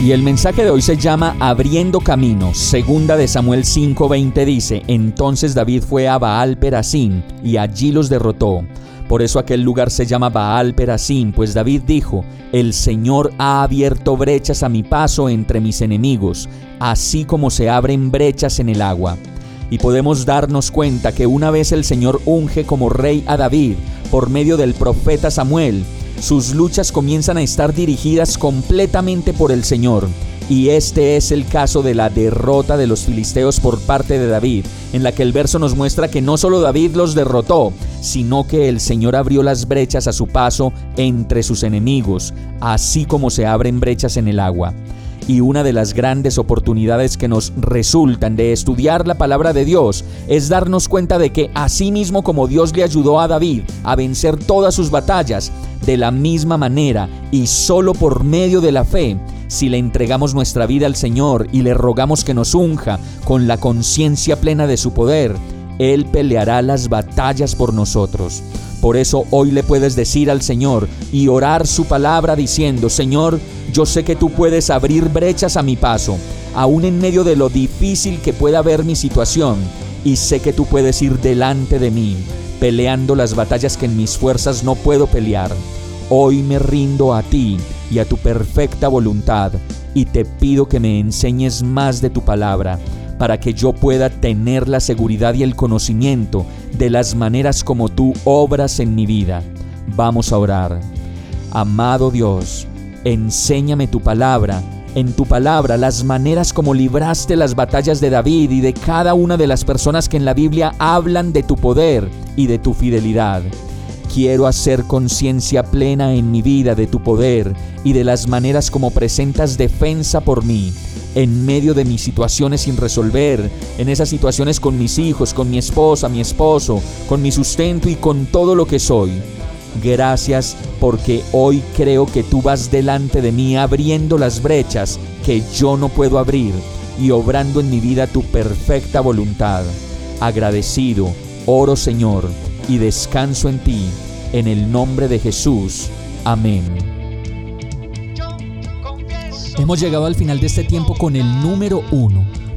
Y el mensaje de hoy se llama Abriendo Camino. Segunda de Samuel 5:20 dice, Entonces David fue a Baal Perasim y allí los derrotó. Por eso aquel lugar se llama Baal Perasim, pues David dijo, El Señor ha abierto brechas a mi paso entre mis enemigos, así como se abren brechas en el agua. Y podemos darnos cuenta que una vez el Señor unge como rey a David por medio del profeta Samuel, sus luchas comienzan a estar dirigidas completamente por el Señor. Y este es el caso de la derrota de los filisteos por parte de David, en la que el verso nos muestra que no solo David los derrotó, sino que el Señor abrió las brechas a su paso entre sus enemigos, así como se abren brechas en el agua. Y una de las grandes oportunidades que nos resultan de estudiar la palabra de Dios es darnos cuenta de que así mismo como Dios le ayudó a David a vencer todas sus batallas, de la misma manera y solo por medio de la fe, si le entregamos nuestra vida al Señor y le rogamos que nos unja con la conciencia plena de su poder, Él peleará las batallas por nosotros. Por eso hoy le puedes decir al Señor y orar su palabra diciendo, Señor, yo sé que tú puedes abrir brechas a mi paso, aún en medio de lo difícil que pueda ver mi situación, y sé que tú puedes ir delante de mí, peleando las batallas que en mis fuerzas no puedo pelear. Hoy me rindo a ti y a tu perfecta voluntad, y te pido que me enseñes más de tu palabra, para que yo pueda tener la seguridad y el conocimiento de las maneras como tú obras en mi vida. Vamos a orar. Amado Dios, Enséñame tu palabra, en tu palabra las maneras como libraste las batallas de David y de cada una de las personas que en la Biblia hablan de tu poder y de tu fidelidad. Quiero hacer conciencia plena en mi vida de tu poder y de las maneras como presentas defensa por mí en medio de mis situaciones sin resolver, en esas situaciones con mis hijos, con mi esposa, mi esposo, con mi sustento y con todo lo que soy. Gracias porque hoy creo que tú vas delante de mí abriendo las brechas que yo no puedo abrir y obrando en mi vida tu perfecta voluntad. Agradecido, oro Señor, y descanso en ti, en el nombre de Jesús. Amén. Hemos llegado al final de este tiempo con el número uno